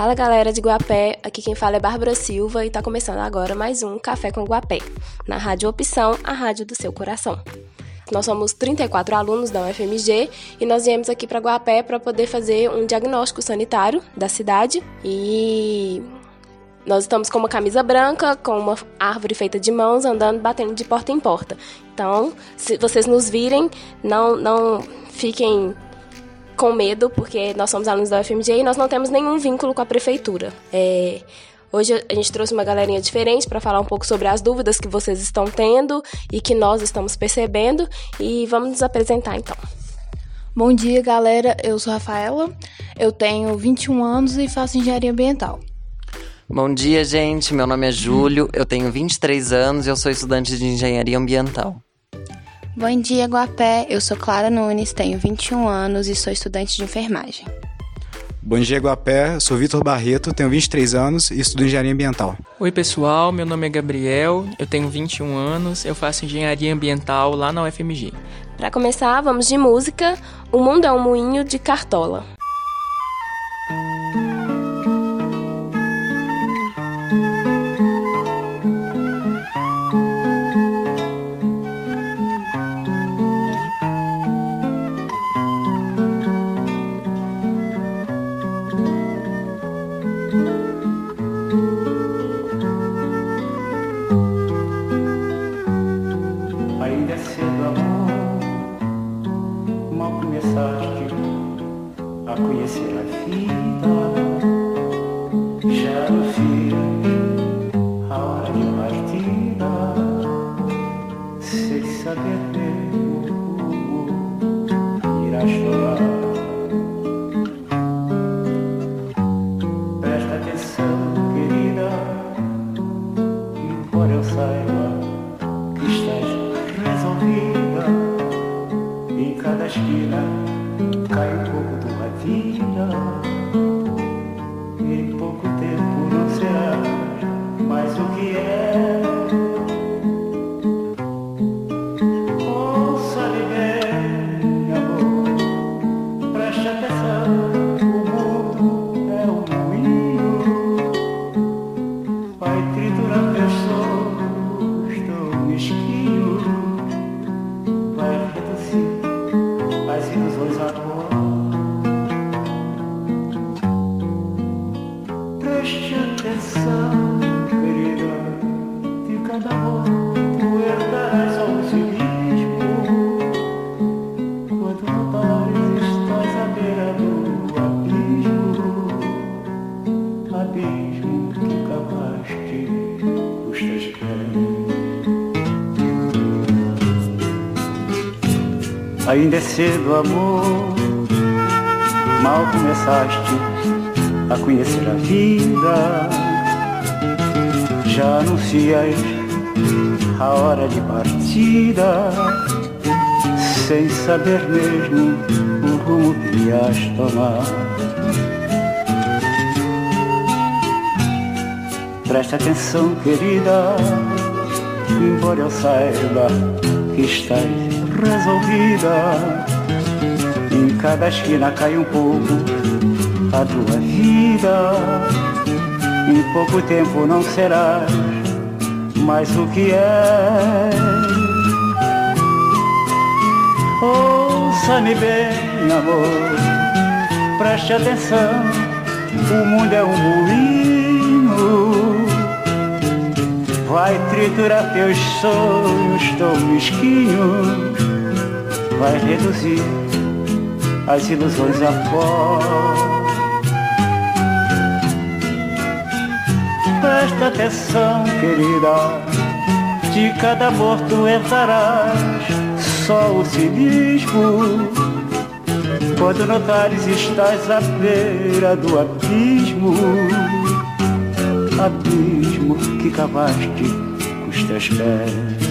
Fala galera de Guapé, aqui quem fala é Bárbara Silva e está começando agora mais um Café com Guapé, na Rádio Opção, a rádio do seu coração. Nós somos 34 alunos da UFMG e nós viemos aqui para Guapé para poder fazer um diagnóstico sanitário da cidade e nós estamos com uma camisa branca, com uma árvore feita de mãos, andando, batendo de porta em porta. Então, se vocês nos virem, não, não fiquem com medo, porque nós somos alunos da UFMG e nós não temos nenhum vínculo com a prefeitura. É, hoje a gente trouxe uma galerinha diferente para falar um pouco sobre as dúvidas que vocês estão tendo e que nós estamos percebendo. E vamos nos apresentar então. Bom dia, galera. Eu sou Rafaela, eu tenho 21 anos e faço engenharia ambiental. Bom dia, gente. Meu nome é Júlio, eu tenho 23 anos e eu sou estudante de engenharia ambiental. Bom dia, Guapé. Eu sou Clara Nunes, tenho 21 anos e sou estudante de enfermagem. Bom dia, Guapé. Eu sou Vitor Barreto, tenho 23 anos e estudo engenharia ambiental. Oi, pessoal. Meu nome é Gabriel, eu tenho 21 anos, eu faço engenharia ambiental lá na UFMG. Para começar, vamos de música. O Mundo é um Moinho de Cartola. Ainda é cedo, amor. Mal começaste a conhecer a vida. Já anuncias a hora de partida, sem saber mesmo o rumo que ias tomar. Presta atenção, querida, embora eu saiba que estás resolvida. Cada esquina cai um pouco a tua vida. Em pouco tempo não serás mais o que é. Ouça-me bem, amor, preste atenção. O mundo é um moinho vai triturar teus sonhos tão mesquinhos vai reduzir as ilusões a pó. Presta atenção, querida, de cada amor tu entrarás só o cinismo. Quando notares estás à beira do abismo, abismo que cavaste com os teus pés.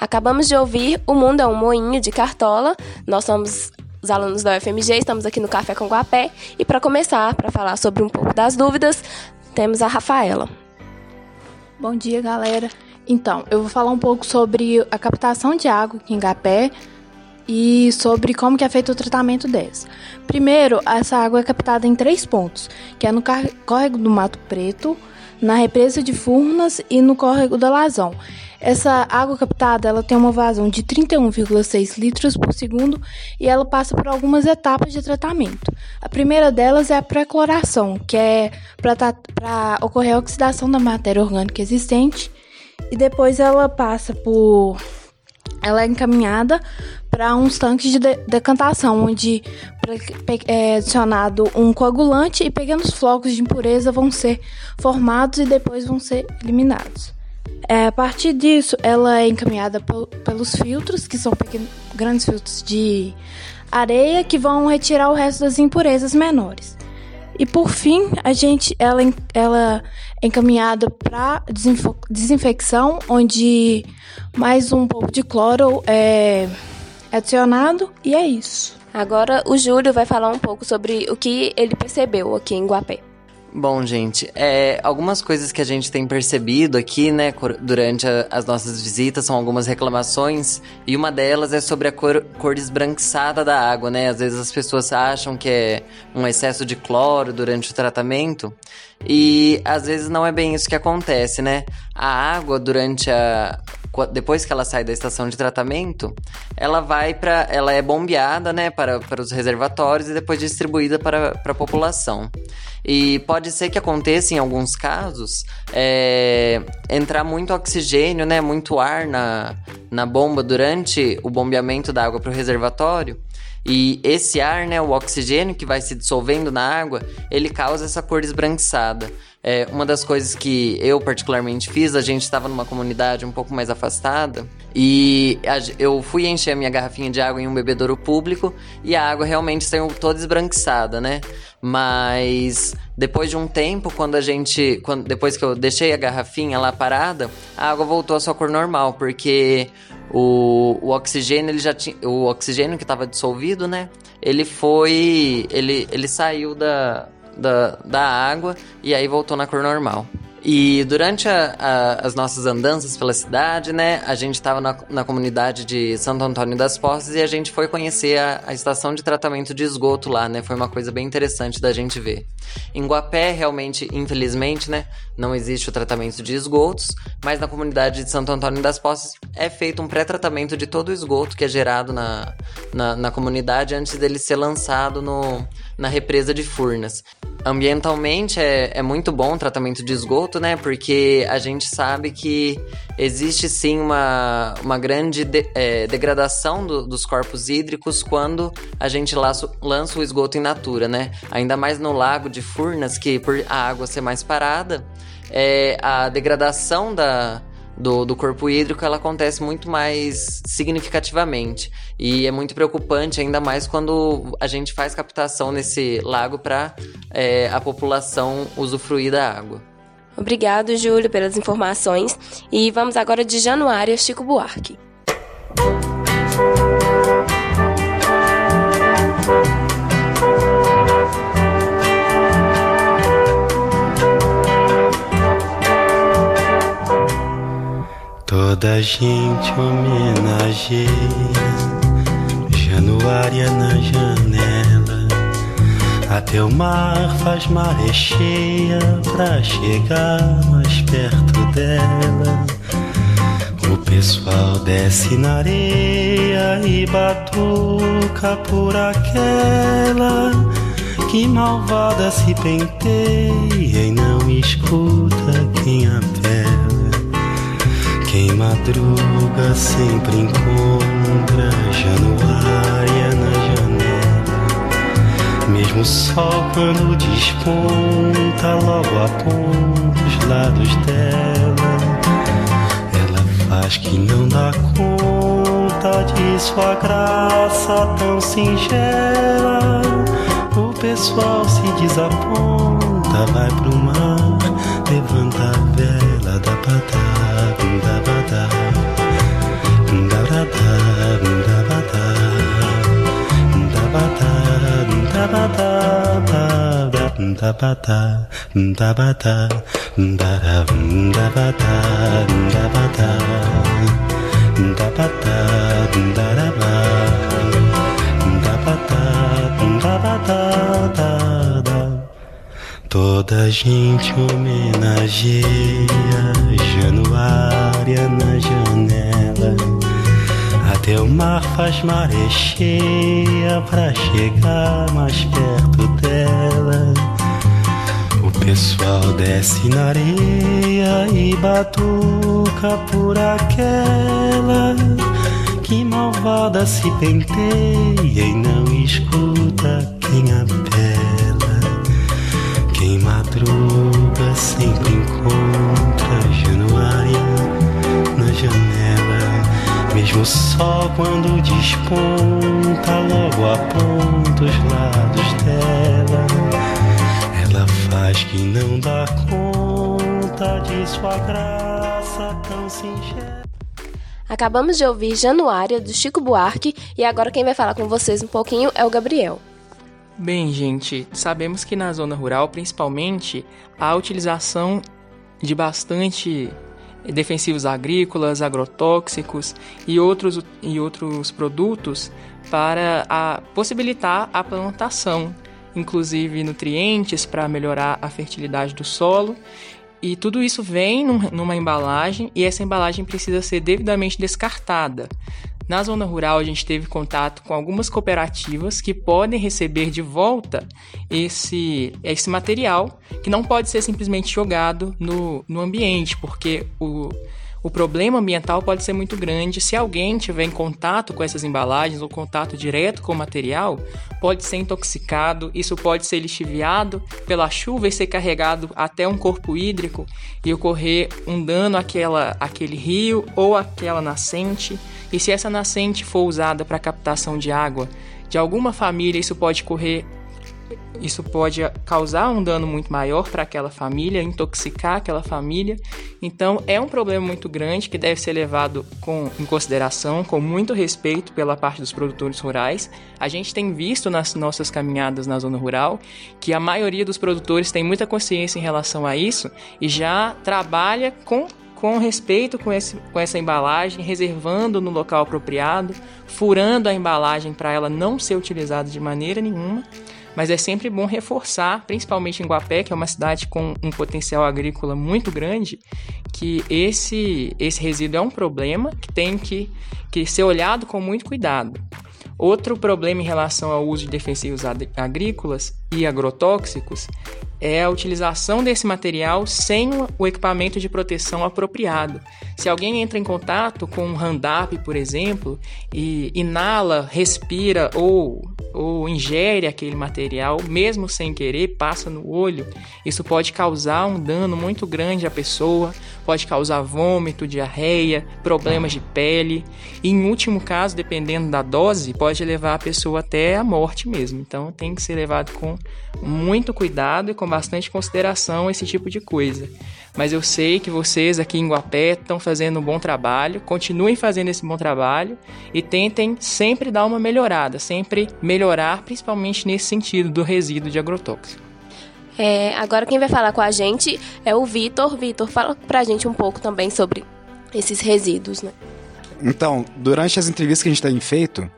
Acabamos de ouvir O Mundo é um Moinho de Cartola. Nós somos os alunos da UFMG, estamos aqui no Café com Guapé. E para começar, para falar sobre um pouco das dúvidas, temos a Rafaela. Bom dia, galera. Então, eu vou falar um pouco sobre a captação de água aqui em Gapé e sobre como que é feito o tratamento dessa. Primeiro, essa água é captada em três pontos, que é no córrego do Mato Preto, na represa de Furnas e no córrego da Lazão. Essa água captada ela tem uma vazão de 31,6 litros por segundo e ela passa por algumas etapas de tratamento. A primeira delas é a pré-cloração, que é para ocorrer a oxidação da matéria orgânica existente, e depois ela passa por. Ela é encaminhada para uns tanques de, de decantação, onde é adicionado um coagulante e pequenos flocos de impureza vão ser formados e depois vão ser eliminados. É, a partir disso, ela é encaminhada pelos filtros, que são pequenos, grandes filtros de areia, que vão retirar o resto das impurezas menores. E por fim, a gente, ela, ela é encaminhada para desinfecção, onde mais um pouco de cloro é adicionado e é isso. Agora o Júlio vai falar um pouco sobre o que ele percebeu aqui em Guapé. Bom, gente, é, algumas coisas que a gente tem percebido aqui, né, durante a, as nossas visitas são algumas reclamações e uma delas é sobre a cor, cor esbranquiçada da água, né? Às vezes as pessoas acham que é um excesso de cloro durante o tratamento e às vezes não é bem isso que acontece, né? A água durante a, depois que ela sai da estação de tratamento, ela vai para, ela é bombeada, né, para, para os reservatórios e depois distribuída para, para a população. E pode ser que aconteça em alguns casos é, entrar muito oxigênio, né, muito ar na, na bomba durante o bombeamento da água para o reservatório. E esse ar, né, o oxigênio que vai se dissolvendo na água, ele causa essa cor esbranquiçada. É, uma das coisas que eu particularmente fiz, a gente estava numa comunidade um pouco mais afastada e eu fui encher a minha garrafinha de água em um bebedouro público e a água realmente saiu toda esbranquiçada, né? Mas depois de um tempo, quando a gente, quando, depois que eu deixei a garrafinha lá parada, a água voltou à sua cor normal, porque o, o oxigênio ele já tinha, o oxigênio que estava dissolvido, né? Ele foi, ele, ele saiu da da, da água e aí voltou na cor normal. E durante a, a, as nossas andanças pela cidade, né, a gente estava na, na, comunidade de Santo Antônio das Posses e a gente foi conhecer a, a, estação de tratamento de esgoto lá, né? Foi uma coisa bem interessante da gente ver. Em Guapé, realmente, infelizmente, né, não existe o tratamento de esgotos, mas na comunidade de Santo Antônio das Posses é feito um pré-tratamento de todo o esgoto que é gerado na, na, na comunidade antes dele ser lançado no, na represa de Furnas. Ambientalmente é, é muito bom o tratamento de esgoto, né? Porque a gente sabe que existe sim uma, uma grande de, é, degradação do, dos corpos hídricos quando a gente laço, lança o esgoto in natura, né? Ainda mais no lago de Furnas, que por a água ser mais parada, é, a degradação da, do, do corpo hídrico ela acontece muito mais significativamente. E é muito preocupante, ainda mais quando a gente faz captação nesse lago para é, a população usufruir da água. Obrigado, Júlio, pelas informações. E vamos agora de Januário Chico Buarque. Toda gente homenageia Januária na janela. Até o mar faz maré cheia Pra chegar mais perto dela. O pessoal desce na areia E batuca por aquela Que malvada se penteia E não escuta quem apela quem madruga sempre encontra Januária na janela. Mesmo o sol quando desponta, logo aponta os lados dela. Ela faz que não dá conta de sua graça tão singela. O pessoal se desaponta, vai pro mar, levanta a vela da patada. Da ba da da ba da da da da ba da da ba da da ba da da da ba da ba da da ba da da da Toda gente homenageia Januária na janela. Até o mar faz maré cheia pra chegar mais perto dela. Pessoal desce na areia e batuca por aquela que malvada se penteia e não escuta quem apela. Quem madruga sempre encontra Januária na janela. Mesmo só quando desponta, logo aponta os lados dela. Faz que não dá conta de sua graça tão singela. Acabamos de ouvir Januária, do Chico Buarque, e agora quem vai falar com vocês um pouquinho é o Gabriel. Bem, gente, sabemos que na zona rural, principalmente, há utilização de bastante defensivos agrícolas, agrotóxicos e outros, e outros produtos para a, possibilitar a plantação, inclusive nutrientes para melhorar a fertilidade do solo. E tudo isso vem num, numa embalagem e essa embalagem precisa ser devidamente descartada. Na zona rural, a gente teve contato com algumas cooperativas que podem receber de volta esse, esse material, que não pode ser simplesmente jogado no, no ambiente, porque o, o problema ambiental pode ser muito grande. Se alguém tiver em contato com essas embalagens ou contato direto com o material, pode ser intoxicado, isso pode ser lixiviado pela chuva e ser carregado até um corpo hídrico e ocorrer um dano àquela, àquele rio ou àquela nascente. E se essa nascente for usada para captação de água de alguma família, isso pode correr isso pode causar um dano muito maior para aquela família, intoxicar aquela família. Então, é um problema muito grande que deve ser levado com, em consideração, com muito respeito pela parte dos produtores rurais. A gente tem visto nas nossas caminhadas na zona rural que a maioria dos produtores tem muita consciência em relação a isso e já trabalha com com respeito com, esse, com essa embalagem, reservando no local apropriado, furando a embalagem para ela não ser utilizada de maneira nenhuma mas é sempre bom reforçar, principalmente em Guapé, que é uma cidade com um potencial agrícola muito grande, que esse, esse resíduo é um problema que tem que, que ser olhado com muito cuidado. Outro problema em relação ao uso de defensivos agrícolas e agrotóxicos é a utilização desse material sem o equipamento de proteção apropriado. Se alguém entra em contato com um Roundup, por exemplo, e inala, respira ou ou ingere aquele material, mesmo sem querer, passa no olho, isso pode causar um dano muito grande à pessoa, pode causar vômito, diarreia, problemas de pele e, em último caso, dependendo da dose, pode levar a pessoa até a morte mesmo. Então, tem que ser levado com muito cuidado e com bastante consideração esse tipo de coisa. Mas eu sei que vocês aqui em Guapé estão fazendo um bom trabalho, continuem fazendo esse bom trabalho e tentem sempre dar uma melhorada, sempre melhorar, principalmente nesse sentido do resíduo de agrotóxico. É, agora quem vai falar com a gente é o Vitor. Vitor, fala pra gente um pouco também sobre esses resíduos, né? Então, durante as entrevistas que a gente tem feito,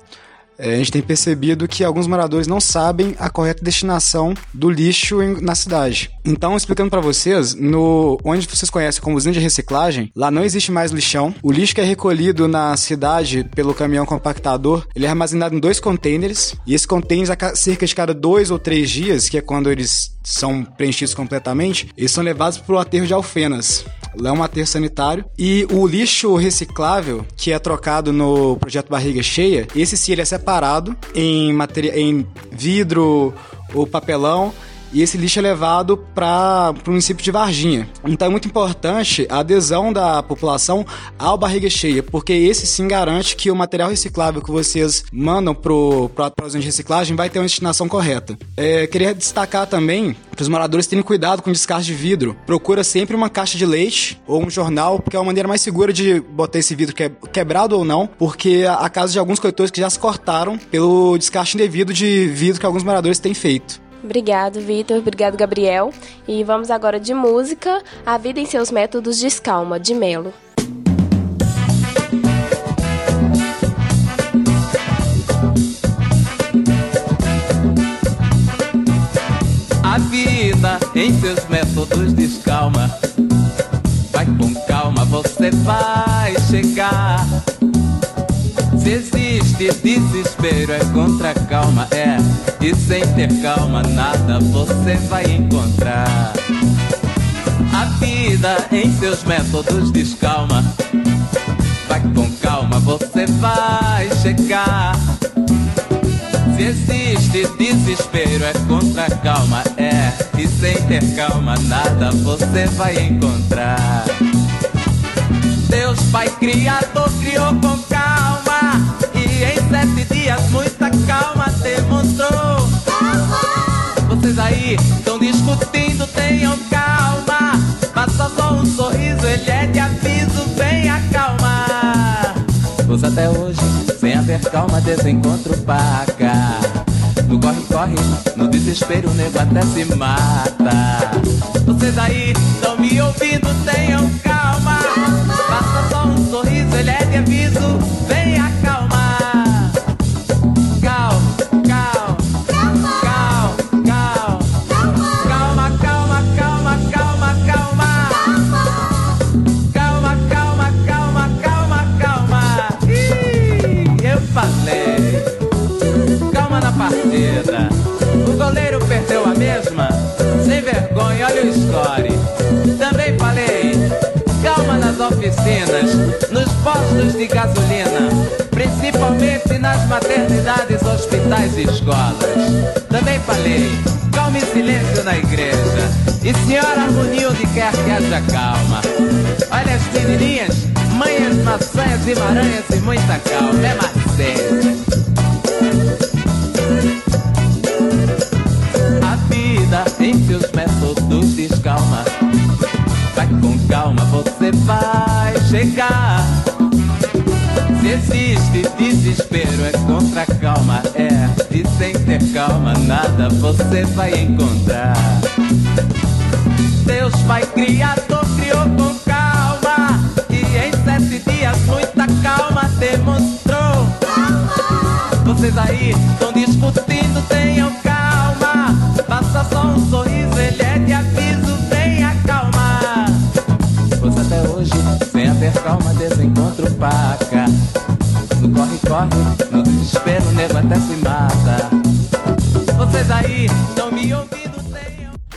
é, a gente tem percebido que alguns moradores não sabem a correta destinação do lixo em, na cidade. Então, explicando para vocês, no onde vocês conhecem como usina de reciclagem, lá não existe mais lixão. O lixo que é recolhido na cidade pelo caminhão compactador, ele é armazenado em dois containers e esses containers a cerca de cada dois ou três dias, que é quando eles são preenchidos completamente, eles são levados para o aterro de Alfenas. Lá é um aterro sanitário. E o lixo reciclável, que é trocado no projeto Barriga Cheia, esse sim ele é separado em, em vidro ou papelão e esse lixo é levado para o município de Varginha. Então é muito importante a adesão da população ao barriga cheia, porque esse sim garante que o material reciclável que vocês mandam para a usina de reciclagem vai ter uma destinação correta. É, queria destacar também para os moradores terem cuidado com descarte de vidro. Procura sempre uma caixa de leite ou um jornal, porque é uma maneira mais segura de botar esse vidro quebrado ou não, porque a casa de alguns coletores que já se cortaram pelo descarte indevido de vidro que alguns moradores têm feito. Obrigado, Vitor. Obrigado, Gabriel. E vamos agora de música, A Vida em Seus Métodos de Escalma, de Melo. A vida em seus métodos de escalma. Vai com calma, você vai chegar. Se existe desespero, é contra calma, é. E sem ter calma, nada você vai encontrar. A vida em seus métodos descalma. Vai com calma, você vai chegar. Se existe desespero, é contra calma, é. E sem ter calma, nada você vai encontrar. Deus Pai Criador criou com calma Em sete dias muita calma demonstrou Vocês aí estão discutindo, tenham calma Faça só um sorriso, ele é de aviso, venha calma Pois até hoje, sem haver calma, desencontro paga no corre, corre, no desespero o nego até se mata. Vocês aí estão me ouvindo, tenham calma. Faça só um sorriso, ele é de aviso, venha calma. Vergonha, olha o score. Também falei. Calma nas oficinas, nos postos de gasolina, principalmente nas maternidades, hospitais e escolas. Também falei. Calma e silêncio na igreja. E senhora onde quer que haja calma. Olha as menininhas, manhas, maçãs e maranhas e muita calma. É macete. Calma, você vai chegar. Se existe desespero, é contra calma, é. E sem ter calma, nada você vai encontrar. Deus Pai Criador criou com calma. E em sete dias, muita calma demonstrou. Vocês aí estão discutindo, tenham calma. Faça só um sorriso, ele é de calma, desencontro paca. No corre-corre, no desespero, o nego até se mata. Vocês aí estão me ouvindo,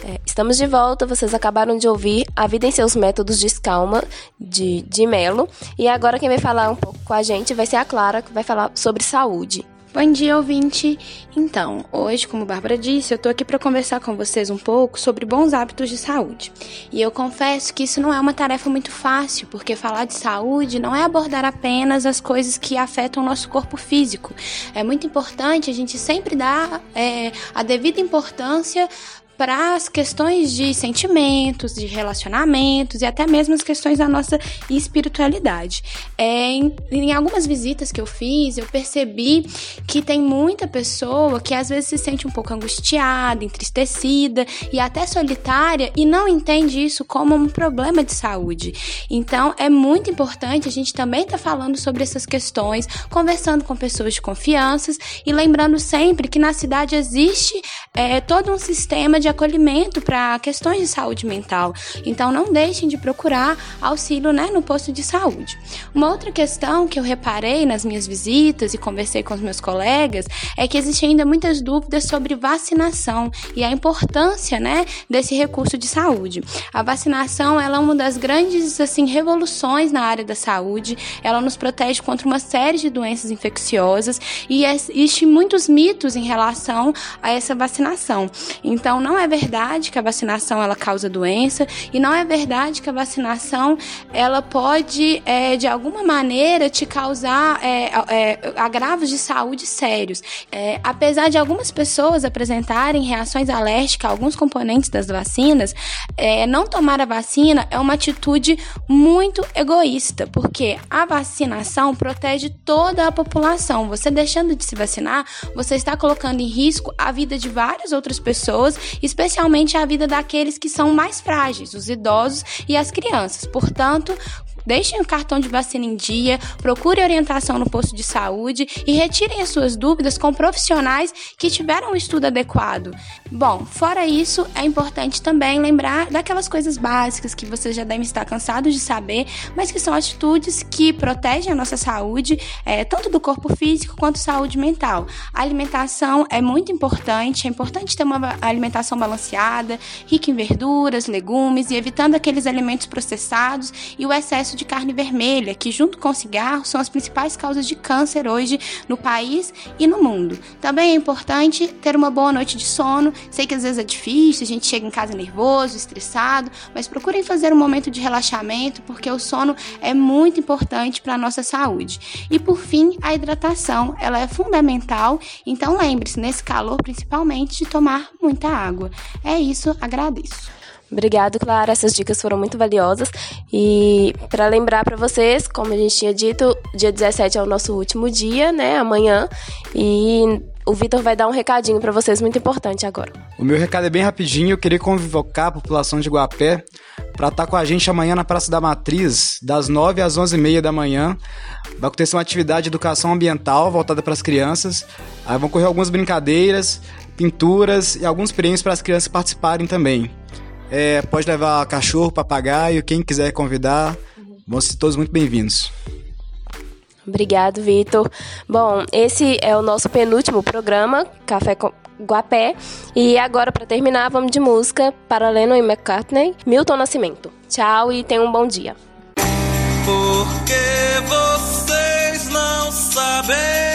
É, estamos de volta, vocês acabaram de ouvir A Vida em Seus Métodos de Escalma, de, de Melo. E agora quem vai falar um pouco com a gente vai ser a Clara, que vai falar sobre saúde. Bom dia, ouvinte! Então, hoje, como Bárbara disse, eu tô aqui para conversar com vocês um pouco sobre bons hábitos de saúde. E eu confesso que isso não é uma tarefa muito fácil, porque falar de saúde não é abordar apenas as coisas que afetam o nosso corpo físico. É muito importante a gente sempre dar é, a devida importância para as questões de sentimentos, de relacionamentos e até mesmo as questões da nossa espiritualidade. É, em, em, algumas visitas que eu fiz, eu percebi que tem muita pessoa que às vezes se sente um pouco angustiada, entristecida e até solitária e não entende isso como um problema de saúde. Então, é muito importante a gente também estar tá falando sobre essas questões, conversando com pessoas de confiança e lembrando sempre que na cidade existe é, todo um sistema de acolhimento para questões de saúde mental. Então, não deixem de procurar auxílio né, no posto de saúde. Uma outra questão que eu reparei nas minhas visitas e conversei com os meus colegas é que existem ainda muitas dúvidas sobre vacinação e a importância né, desse recurso de saúde. A vacinação ela é uma das grandes assim, revoluções na área da saúde. Ela nos protege contra uma série de doenças infecciosas e existem muitos mitos em relação a essa vacinação. Então, não não é verdade que a vacinação ela causa doença e não é verdade que a vacinação ela pode é, de alguma maneira te causar é, é, agravos de saúde sérios. É, apesar de algumas pessoas apresentarem reações alérgicas a alguns componentes das vacinas, é, não tomar a vacina é uma atitude muito egoísta, porque a vacinação protege toda a população. Você deixando de se vacinar, você está colocando em risco a vida de várias outras pessoas, especialmente a vida daqueles que são mais frágeis, os idosos e as crianças. Portanto, Deixem o cartão de vacina em dia, procure orientação no posto de saúde e retirem as suas dúvidas com profissionais que tiveram um estudo adequado. Bom, fora isso, é importante também lembrar daquelas coisas básicas que vocês já devem estar cansados de saber, mas que são atitudes que protegem a nossa saúde, é, tanto do corpo físico quanto saúde mental. A alimentação é muito importante, é importante ter uma alimentação balanceada, rica em verduras, legumes e evitando aqueles alimentos processados e o excesso de carne vermelha, que junto com o cigarro são as principais causas de câncer hoje no país e no mundo. Também é importante ter uma boa noite de sono. Sei que às vezes é difícil, a gente chega em casa nervoso, estressado, mas procurem fazer um momento de relaxamento, porque o sono é muito importante para a nossa saúde. E por fim, a hidratação, ela é fundamental, então lembre-se, nesse calor principalmente, de tomar muita água. É isso, agradeço. Obrigado, Clara. Essas dicas foram muito valiosas. E para lembrar para vocês, como a gente tinha dito, dia 17 é o nosso último dia, né? Amanhã. E o Vitor vai dar um recadinho para vocês muito importante agora. O meu recado é bem rapidinho. Eu queria convocar a população de Guapé para estar tá com a gente amanhã na Praça da Matriz, das 9 às 11h30 da manhã. Vai acontecer uma atividade de educação ambiental voltada para as crianças. Aí vão correr algumas brincadeiras, pinturas e alguns prêmios para as crianças participarem também. É, pode levar cachorro, papagaio, quem quiser convidar. Vão ser todos muito bem-vindos. Obrigado, Vitor. Bom, esse é o nosso penúltimo programa, Café com Guapé. E agora, para terminar, vamos de música para Lennon e McCartney, Milton Nascimento. Tchau e tenham um bom dia. Porque vocês não sabem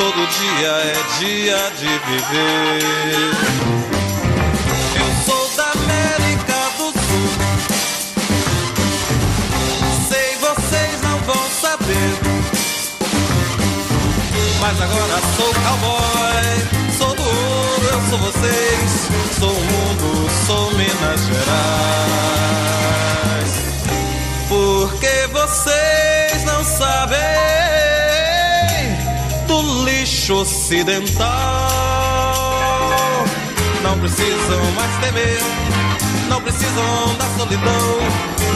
Todo dia é dia de viver. mas agora sou cowboy. Sou do ouro, eu sou vocês. Sou o mundo, sou Minas Gerais. Porque vocês não sabem ocidental. Não precisam mais temer, não precisam da solidão.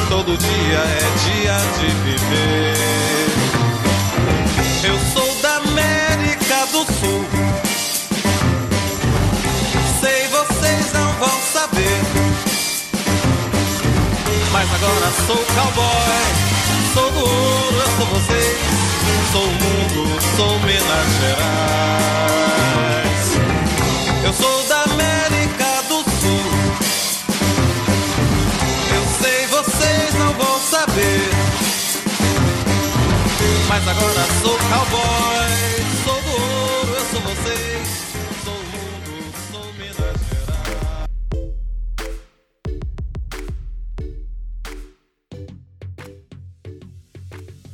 Todo dia é dia de viver. Eu sou do Sul. Sei vocês não vão saber, mas agora sou cowboy, sou do ouro, eu sou vocês, sou o mundo, sou Minas. mas agora sou cowboy.